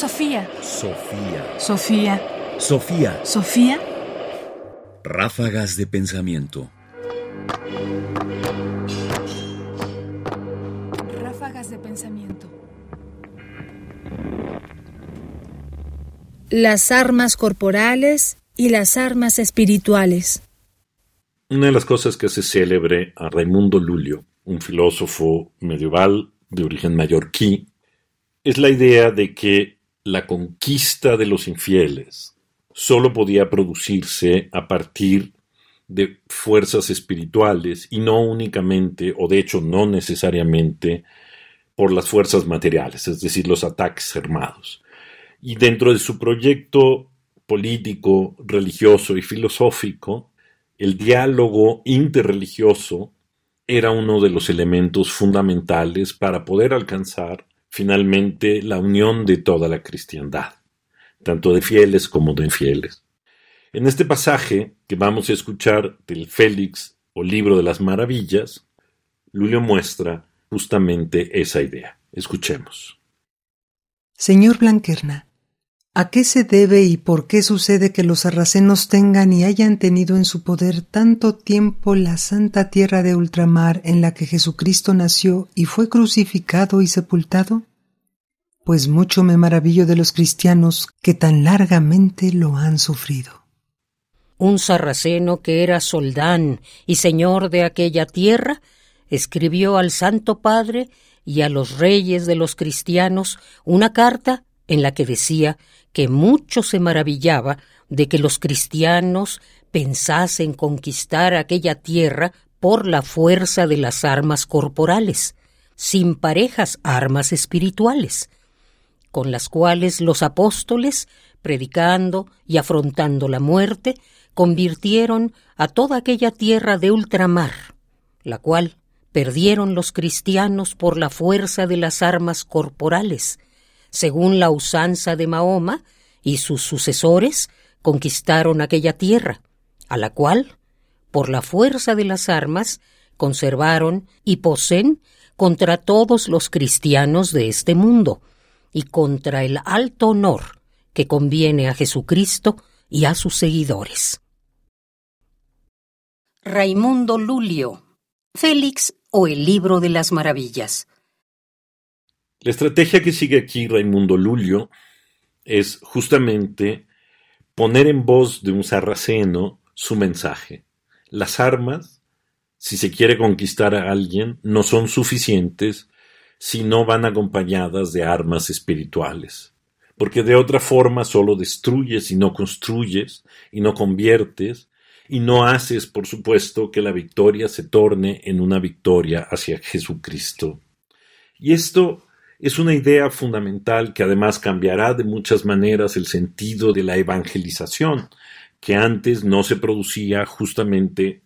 Sofía. Sofía. Sofía. Sofía. Sofía. Ráfagas de pensamiento. Ráfagas de pensamiento. Las armas corporales y las armas espirituales. Una de las cosas que hace célebre a Raimundo Lulio, un filósofo medieval de origen mallorquí, es la idea de que la conquista de los infieles sólo podía producirse a partir de fuerzas espirituales y no únicamente, o de hecho no necesariamente, por las fuerzas materiales, es decir, los ataques armados. Y dentro de su proyecto político, religioso y filosófico, el diálogo interreligioso era uno de los elementos fundamentales para poder alcanzar finalmente la unión de toda la cristiandad, tanto de fieles como de infieles. En este pasaje que vamos a escuchar del Félix o Libro de las Maravillas, Lulio muestra justamente esa idea. Escuchemos. Señor Blanquerna, ¿a qué se debe y por qué sucede que los sarracenos tengan y hayan tenido en su poder tanto tiempo la santa tierra de ultramar en la que Jesucristo nació y fue crucificado y sepultado? Pues mucho me maravillo de los cristianos que tan largamente lo han sufrido. Un sarraceno que era soldán y señor de aquella tierra, escribió al Santo Padre y a los reyes de los cristianos una carta en la que decía que mucho se maravillaba de que los cristianos pensasen conquistar aquella tierra por la fuerza de las armas corporales, sin parejas armas espirituales, con las cuales los apóstoles, predicando y afrontando la muerte, convirtieron a toda aquella tierra de ultramar, la cual perdieron los cristianos por la fuerza de las armas corporales, según la usanza de Mahoma, y sus sucesores conquistaron aquella tierra, a la cual, por la fuerza de las armas, conservaron y poseen contra todos los cristianos de este mundo, y contra el alto honor que conviene a Jesucristo y a sus seguidores. Raimundo Lulio, Félix o el Libro de las Maravillas. La estrategia que sigue aquí Raimundo Lulio es justamente poner en voz de un sarraceno su mensaje. Las armas, si se quiere conquistar a alguien, no son suficientes si no van acompañadas de armas espirituales. Porque de otra forma solo destruyes y no construyes y no conviertes y no haces, por supuesto, que la victoria se torne en una victoria hacia Jesucristo. Y esto es una idea fundamental que además cambiará de muchas maneras el sentido de la evangelización, que antes no se producía justamente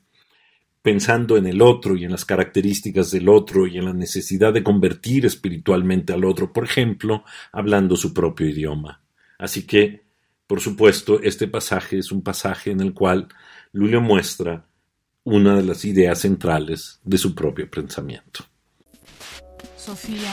pensando en el otro y en las características del otro y en la necesidad de convertir espiritualmente al otro, por ejemplo, hablando su propio idioma. Así que, por supuesto, este pasaje es un pasaje en el cual Lulio muestra una de las ideas centrales de su propio pensamiento. Sofía.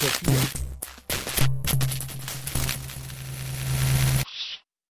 Sofía.